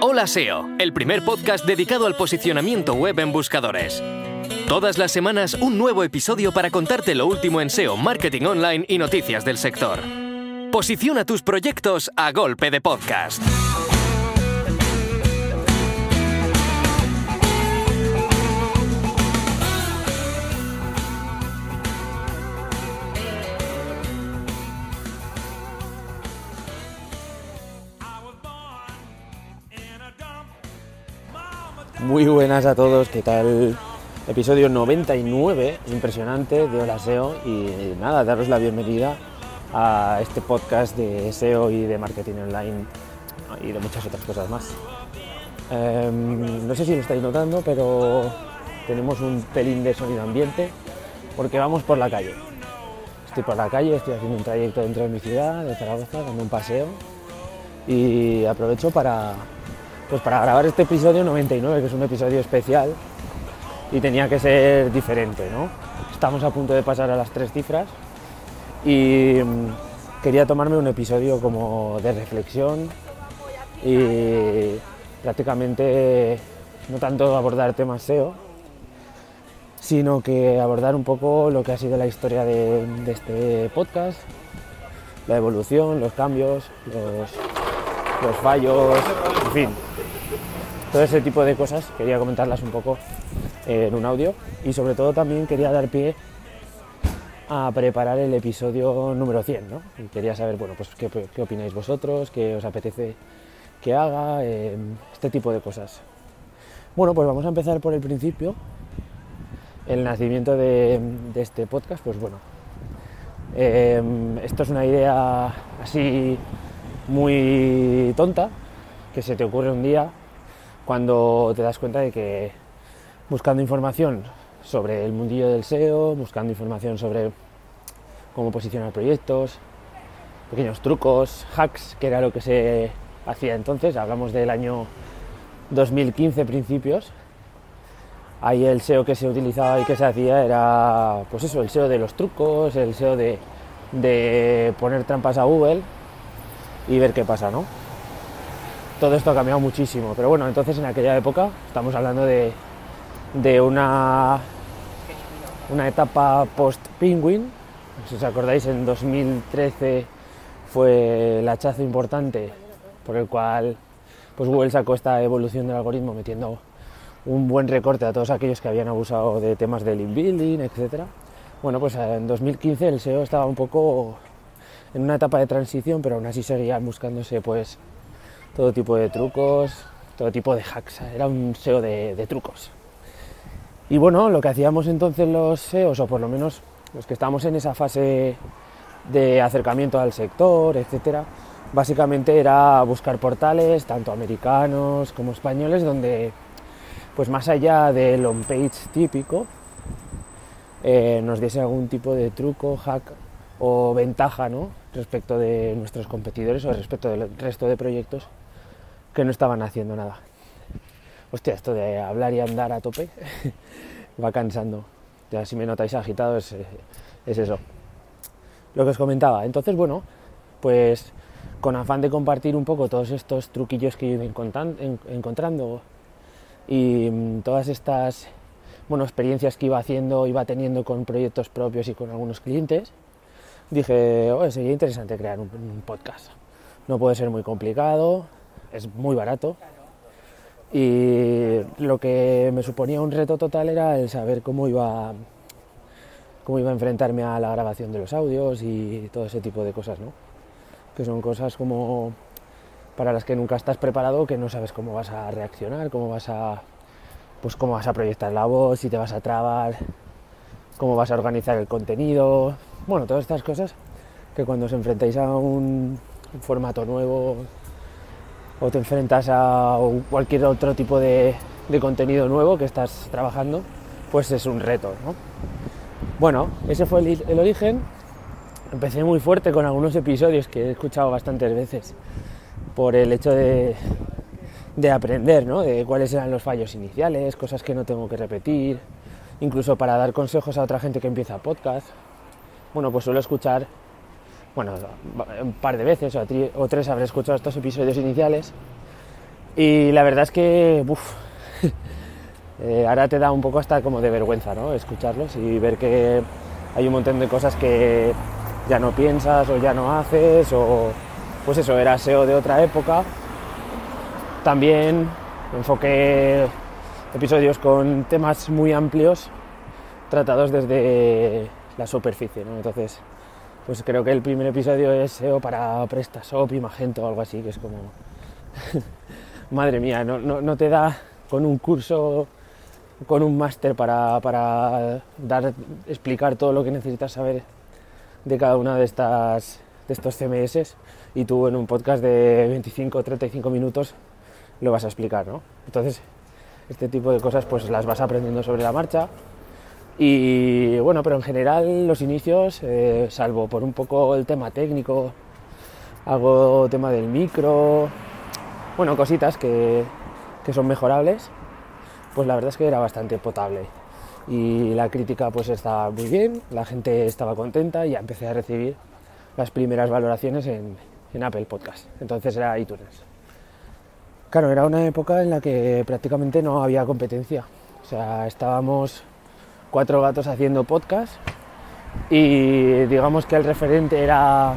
Hola SEO, el primer podcast dedicado al posicionamiento web en buscadores. Todas las semanas un nuevo episodio para contarte lo último en SEO, marketing online y noticias del sector. Posiciona tus proyectos a golpe de podcast. Muy buenas a todos, ¿qué tal? Episodio 99, impresionante de Hola SEO y nada, daros la bienvenida a este podcast de SEO y de marketing online y de muchas otras cosas más. Em, no sé si lo estáis notando, pero tenemos un pelín de sonido ambiente porque vamos por la calle. Estoy por la calle, estoy haciendo un trayecto dentro de mi ciudad, de Zaragoza, dando un paseo y aprovecho para, pues para grabar este episodio 99, que es un episodio especial y tenía que ser diferente, ¿no? Estamos a punto de pasar a las tres cifras y mm, quería tomarme un episodio como de reflexión y prácticamente no tanto abordar temas SEO, sino que abordar un poco lo que ha sido la historia de, este podcast, la evolución, los cambios, los fallos, en fin, todo ese tipo de cosas quería comentarlas un poco en un audio y sobre todo también quería dar pie a preparar el episodio número 100, ¿no? Y quería saber, bueno, pues qué, qué opináis vosotros, qué os apetece que haga, eh, este tipo de cosas. Bueno, pues vamos a empezar por el principio. El nacimiento de, de este podcast, pues bueno, eh, esto es una idea así muy tonta que se te ocurre un día cuando te das cuenta de que buscando información sobre el mundillo del SEO, buscando información sobre cómo posicionar proyectos, pequeños trucos, hacks, que era lo que se hacía entonces, hablamos del año 2015 principios, ahí el SEO que se utilizaba y que se hacía era, pues eso, el SEO de los trucos, el SEO de, de poner trampas a Google y ver qué pasa, ¿no? Todo esto ha cambiado muchísimo, pero bueno, entonces en aquella época estamos hablando de, de una, una etapa post-Penguin, si os acordáis, en 2013 fue el hachazo importante por el cual pues Google sacó esta evolución del algoritmo metiendo un buen recorte a todos aquellos que habían abusado de temas de link building, etc. Bueno, pues en 2015 el SEO estaba un poco en una etapa de transición, pero aún así seguían buscándose pues todo tipo de trucos, todo tipo de hacks. Era un SEO de, trucos. Y bueno, lo que hacíamos entonces los SEOs, o por lo menos los que estamos en esa fase de acercamiento al sector, etcétera, básicamente era buscar portales, tanto americanos como españoles, donde, pues más allá del on-page típico, eh, nos diese algún tipo de truco, hack o ventaja ¿no? respecto de nuestros competidores o respecto del resto de proyectos que no estaban haciendo nada. Hostia, esto de hablar y andar a tope va cansando. Ya si me notáis agitado es, es eso. Lo que os comentaba. Entonces, bueno, pues con afán de compartir un poco todos estos truquillos que he ido encontrando y mm, todas estas bueno, experiencias que iba haciendo, iba teniendo con proyectos propios y con algunos clientes, dije, oh, sería interesante crear un, un podcast. No puede ser muy complicado, es muy barato y lo que me suponía un reto total era el saber cómo iba cómo iba a enfrentarme a la grabación de los audios y todo ese tipo de cosas, ¿no? Que son cosas como para las que nunca estás preparado, que no sabes cómo vas a reaccionar, cómo vas a pues cómo vas a proyectar la voz, si te vas a trabar, cómo vas a organizar el contenido, bueno, todas estas cosas que cuando os enfrentáis a un, formato nuevo o te enfrentas a cualquier otro tipo de, contenido nuevo que estás trabajando, pues es un reto. ¿no? Bueno, ese fue el, el, origen. Empecé muy fuerte con algunos episodios que he escuchado bastantes veces por el hecho de, de aprender, ¿no? de cuáles eran los fallos iniciales, cosas que no tengo que repetir, incluso para dar consejos a otra gente que empieza podcast. Bueno, pues suelo escuchar bueno, un par de veces o, tres habré escuchado estos episodios iniciales Y la verdad es que, uff, eh, ahora te da un poco hasta como de vergüenza, ¿no? Escucharlos y ver que hay un montón de cosas que ya no piensas o ya no haces o pues eso, era SEO de otra época. También enfoqué episodios con temas muy amplios tratados desde la superficie, ¿no? Entonces, pues creo que el primer episodio es SEO para PrestaShop y Magento o algo así, que es como... Madre mía, no, no, te da con un curso, con un máster para, para dar, explicar todo lo que necesitas saber de cada una de estas de estos CMS y tú en un podcast de 25 o 35 minutos lo vas a explicar, ¿no? Entonces, este tipo de cosas pues las vas aprendiendo sobre la marcha y bueno, pero en general los inicios, eh, salvo por un poco el tema técnico, hago tema del micro, bueno, cositas que, que son mejorables, pues la verdad es que era bastante potable y la crítica pues estaba muy bien, la gente estaba contenta y ya empecé a recibir las primeras valoraciones en, Apple Podcast. Entonces era iTunes. Claro, era una época en la que prácticamente no había competencia. O sea, estábamos cuatro gatos haciendo podcast y digamos que el referente era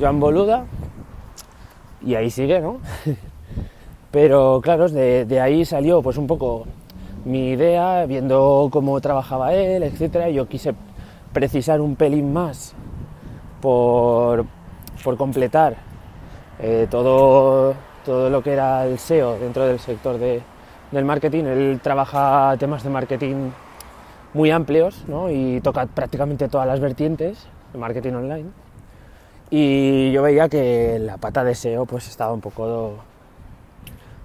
Joan Boluda y ahí sigue, ¿no? Pero claro, de, ahí salió pues un poco mi idea, viendo cómo trabajaba él, etcétera. Yo quise precisar un pelín más por, completar eh, todo, todo lo que era el SEO dentro del sector del marketing. Él trabaja temas de marketing muy amplios y toca prácticamente todas las vertientes de marketing online. Y yo veía que la pata de SEO pues estaba un poco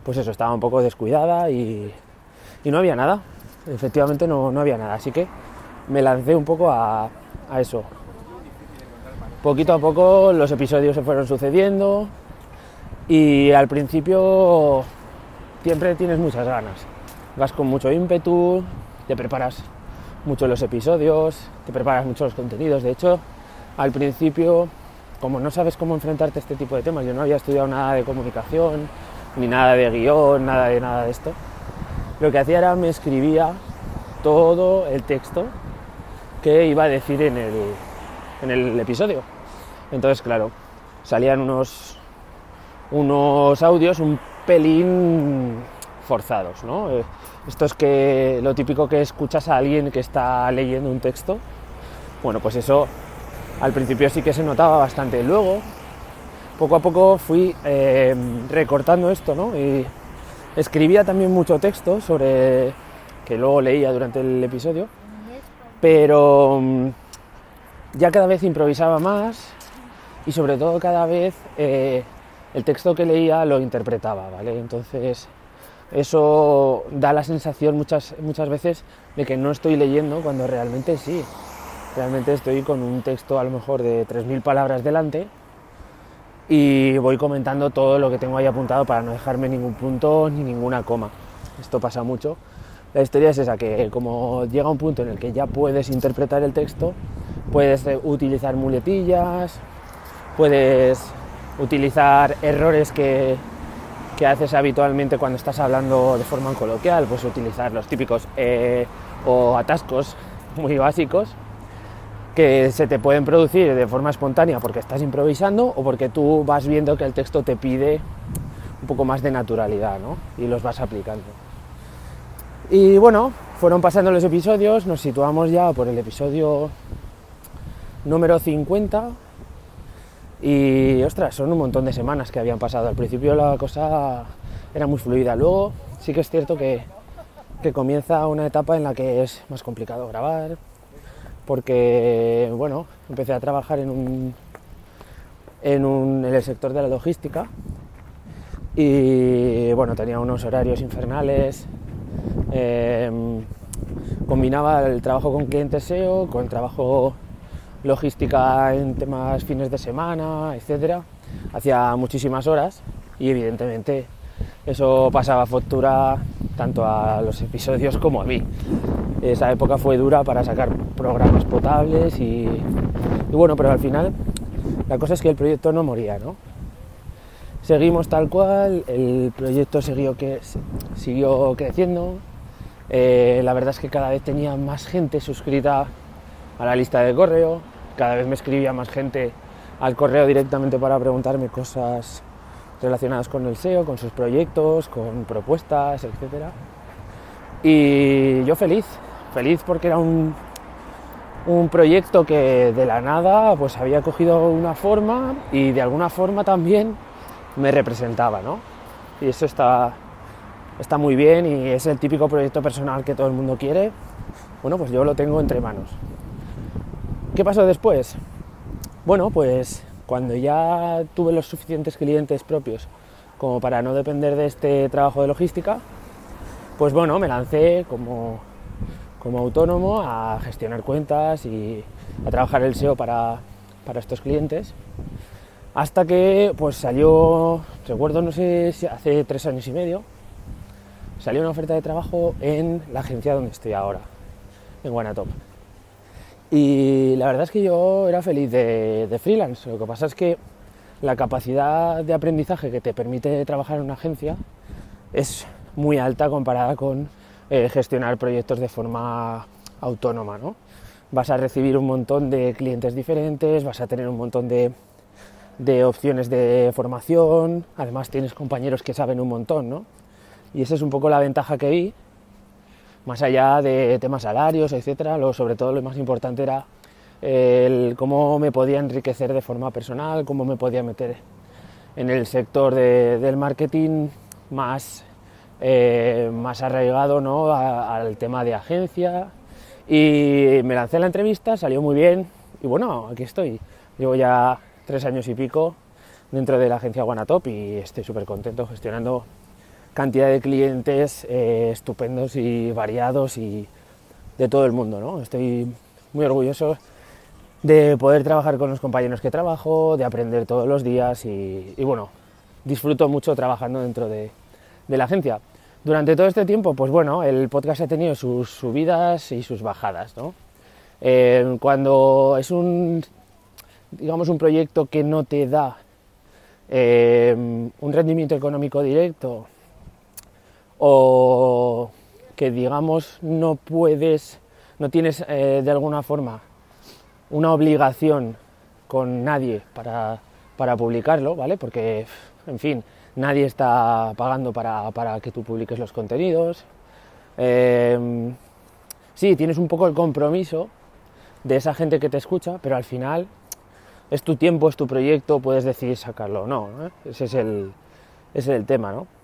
pues eso, estaba un poco descuidada y, no había nada. Efectivamente no, había nada. Así que me lancé un poco a, a eso, poquito a poco los episodios se fueron sucediendo y al principio siempre tienes muchas ganas. Vas con mucho ímpetu, te preparas mucho los episodios, te preparas mucho los contenidos. De hecho, al principio, como no sabes cómo enfrentarte a este tipo de temas, yo no había estudiado nada de comunicación, ni nada de guion, nada de nada de esto. Lo que hacía era me escribía todo el texto que iba a decir en el, en el episodio. Entonces, claro, salían unos, unos audios un pelín forzados, ¿no? Eh, esto es que lo típico que escuchas a alguien que está leyendo un texto, bueno, pues eso al principio sí que se notaba bastante. Luego, poco a poco fui eh, recortando esto, ¿no? Y escribía también mucho texto sobre que luego leía durante el episodio, pero mm, ya cada vez improvisaba más y sobre todo cada vez eh, el texto que leía lo interpretaba, ¿vale? Entonces eso da la sensación muchas, muchas veces de que no estoy leyendo cuando realmente sí. Realmente estoy con un texto a lo mejor de 3.000 palabras delante y voy comentando todo lo que tengo ahí apuntado para no dejarme ningún punto ni ninguna coma. Esto pasa mucho. La historia es esa, que como llega un punto en el que ya puedes interpretar el texto, puedes utilizar muletillas, puedes utilizar errores que, haces habitualmente cuando estás hablando de forma coloquial, pues utilizar los típicos eh, o atascos muy básicos que se te pueden producir de forma espontánea porque estás improvisando o porque tú vas viendo que el texto te pide un poco más de naturalidad ¿no? y los vas aplicando. Y bueno, fueron pasando los episodios, nos situamos ya por el episodio número 50 y ostras, son un montón de semanas que habían pasado. Al principio la cosa era muy fluida. Luego sí que es cierto que, comienza una etapa en la que es más complicado grabar. Porque, bueno, empecé a trabajar en un, en, el sector de la logística y bueno, tenía unos horarios infernales. Em, combinaba el trabajo con clientes SEO con trabajo logística en temas fines de semana, etcétera. Hacía muchísimas horas y evidentemente eso pasaba factura tanto a los episodios como a mí. Esa época fue dura para sacar programas potables y, bueno, pero al final la cosa es que el proyecto no moría, ¿no? seguimos tal cual, el proyecto siguió, que, siguió creciendo, eh, la verdad es que cada vez tenía más gente suscrita a la lista de correo, cada vez me escribía más gente al correo directamente para preguntarme cosas relacionadas con el SEO, con sus proyectos, con propuestas, etc. Y yo feliz, feliz porque era un, un proyecto que de la nada pues había cogido una forma y de alguna forma también me representaba, ¿no? Y eso está, está muy bien y es el típico proyecto personal que todo el mundo quiere. Bueno, pues yo lo tengo entre manos. ¿Qué pasó después? Bueno, pues cuando ya tuve los suficientes clientes propios como para no depender de este trabajo de logística, pues bueno, me lancé como, como autónomo a gestionar cuentas y a trabajar el SEO para, para estos clientes. Hasta que pues salió, recuerdo no sé si hace tres años y medio, salió una oferta de trabajo en la agencia donde estoy ahora, en Guanatop. Y la verdad es que yo era feliz de, freelance. Lo que pasa es que la capacidad de aprendizaje que te permite trabajar en una agencia es muy alta comparada con eh, gestionar proyectos de forma autónoma. ¿no? Vas a recibir un montón de clientes diferentes, vas a tener un montón de, de, opciones de formación, además tienes compañeros que saben un montón. ¿no? Y esa es un poco la ventaja que vi más allá de temas salarios, etcétera, lo, sobre todo lo más importante era el cómo me podía enriquecer de forma personal, cómo me podía meter en el sector del marketing más, eh, más arraigado ¿no? al tema de agencia. Y me lancé a la entrevista, salió muy bien y bueno, aquí estoy. Llevo ya tres años y pico dentro de la agencia Guanatop y estoy súper contento gestionando cantidad de clientes eh, estupendos y variados y de todo el mundo. ¿no? Estoy muy orgulloso de poder trabajar con los compañeros que trabajo, de aprender todos los días y, bueno, disfruto mucho trabajando dentro de, la agencia. Durante todo este tiempo, pues bueno, el podcast ha tenido sus subidas y sus bajadas. ¿no? Eh, cuando es un, digamos, un proyecto que no te da eh, un rendimiento económico directo, o que digamos no puedes, no tienes eh, de alguna forma una obligación con nadie para, publicarlo, ¿vale? Porque, en fin, nadie está pagando para, que tú publiques los contenidos. Em, sí, tienes un poco el compromiso de esa gente que te escucha, pero al final es tu tiempo, es tu proyecto, puedes decidir sacarlo o no. Ese, es el, ese es el tema, ¿no?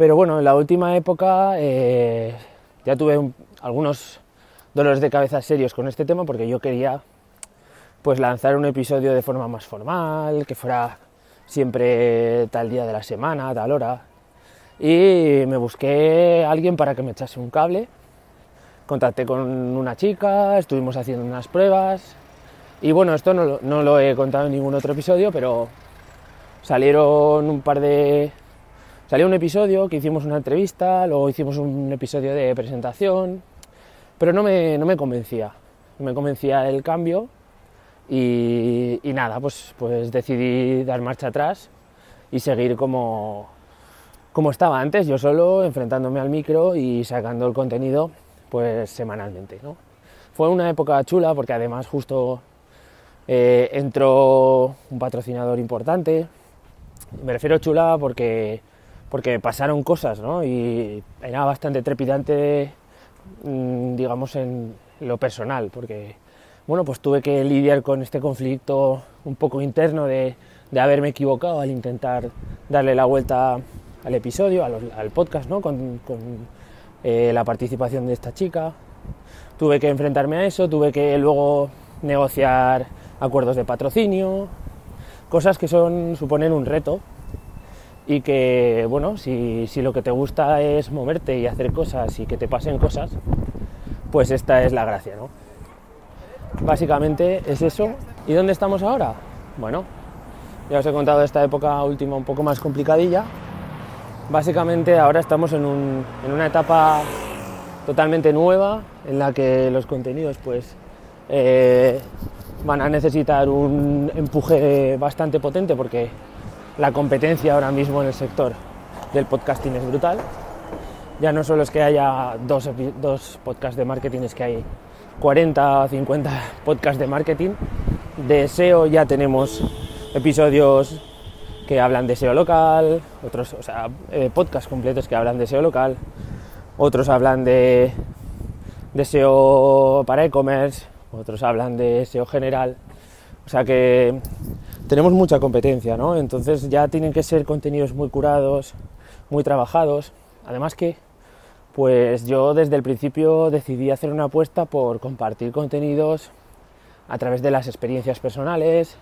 Pero bueno, en la última época eh, ya tuve algunos dolores de cabeza serios con este tema porque yo quería pues lanzar un episodio de forma más formal, que fuera siempre tal día de la semana, tal hora. Y me busqué a alguien para que me echase un cable. Contacté con una chica, estuvimos haciendo unas pruebas. Y bueno, esto no, no lo he contado en ningún otro episodio, pero salieron un par de, Salió un episodio que hicimos una entrevista, luego hicimos un episodio de presentación, pero no me, no me convencía, no me convencía el cambio y, nada, pues, pues decidí dar marcha atrás y seguir como, como estaba antes, yo solo, enfrentándome al micro y sacando el contenido pues semanalmente. ¿no? Fue una época chula porque además justo eh, entró un patrocinador importante, me refiero chula porque porque pasaron cosas, ¿no? Y era bastante trepidante, mm, digamos, en lo personal, porque, bueno, pues tuve que lidiar con este conflicto un poco interno de, haberme equivocado al intentar darle la vuelta al episodio, al, podcast, ¿no? Con, eh, la participación de esta chica. Tuve que enfrentarme a eso, tuve que luego negociar acuerdos de patrocinio, cosas que son suponen un reto y que, bueno, si, lo que te gusta es moverte y hacer cosas y que te pasen cosas, pues esta es la gracia, ¿no? Básicamente es eso. ¿Y dónde estamos ahora? Bueno, ya os he contado esta época última un poco más complicadilla. Básicamente ahora estamos en, una etapa totalmente nueva en la que los contenidos pues eh, van a necesitar un empuje bastante potente porque la competencia ahora mismo en el sector del podcasting es brutal. Ya no solo es que haya dos, dos podcasts de marketing, es que hay 40 o 50 podcasts de marketing. De SEO ya tenemos episodios que hablan de SEO local, otros, o sea, eh, podcasts completos que hablan de SEO local, otros hablan de, de SEO para e-commerce, otros hablan de SEO general. O sea que tenemos mucha competencia, ¿no? Entonces ya tienen que ser contenidos muy curados, muy trabajados. Además que, pues yo desde el principio decidí hacer una apuesta por compartir contenidos a través de las experiencias personales,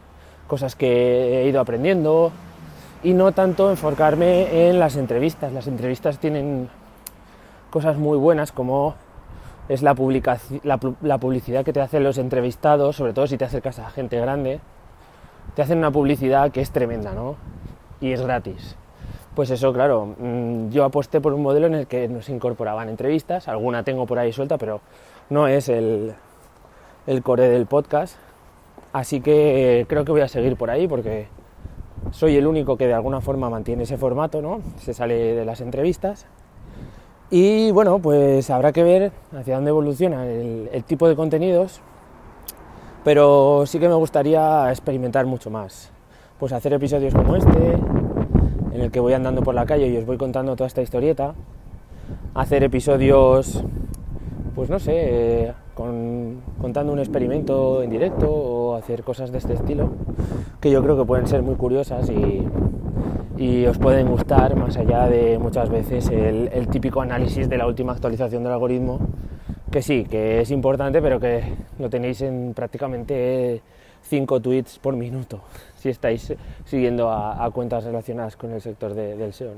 cosas que he ido aprendiendo y no tanto enfocarme en las entrevistas. Las entrevistas tienen cosas muy buenas como es la, la publicidad que te hacen los entrevistados, sobre todo si te acercas a gente grande, te hacen una publicidad que es tremenda, ¿no? Y es gratis. Pues eso, claro, mm, yo aposté por un modelo en el que nos incorporaban entrevistas, alguna tengo por ahí suelta, pero no es el, core del podcast. Así que creo que voy a seguir por ahí porque soy el único que de alguna forma mantiene ese formato, ¿no? Se sale de las entrevistas. Y bueno, pues habrá que ver hacia dónde evoluciona el tipo de contenidos pero sí que me gustaría experimentar mucho más. Pues hacer episodios como este, en el que voy andando por la calle y os voy contando toda esta historieta. Hacer episodios, pues no sé, contando un experimento en directo o hacer cosas de este estilo, que yo creo que pueden ser muy curiosas y, os pueden gustar más allá de muchas veces el típico análisis de la última actualización del algoritmo que sí, que es importante, pero que lo tenéis en prácticamente 5 tweets por minuto, si estáis siguiendo a, cuentas relacionadas con el sector del SEO.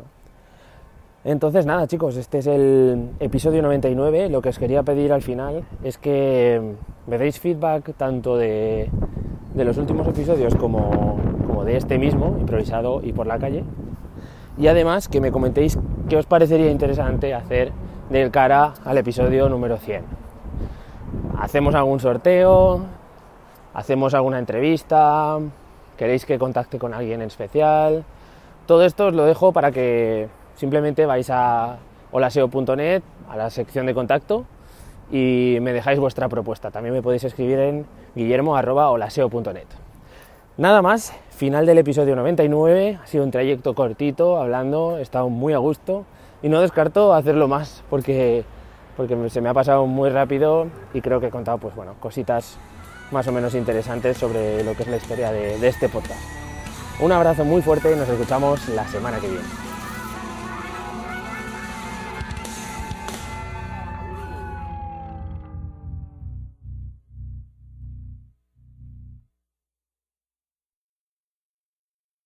Entonces, nada, chicos, este es el episodio 99. Lo que os quería pedir al final es que me deis feedback tanto de, los últimos episodios como, como de este mismo, improvisado y por la calle. Y además que me comentéis qué os parecería interesante hacer del cara al episodio número 100. Hacemos algún sorteo, hacemos alguna entrevista, queréis que contacte con alguien en especial. Todo esto os lo dejo para que simplemente vais a holaseo.net, a la sección de contacto, y me dejáis vuestra propuesta. También me podéis escribir en guillermo.holaseo.net. Nada más, final del episodio 99, ha sido un trayecto cortito, hablando, he estado muy a gusto y no descarto hacerlo más porque, porque se me ha pasado muy rápido y creo que he contado pues, bueno, cositas más o menos interesantes sobre lo que es la historia de, de este podcast. Un abrazo muy fuerte y nos escuchamos la semana que viene.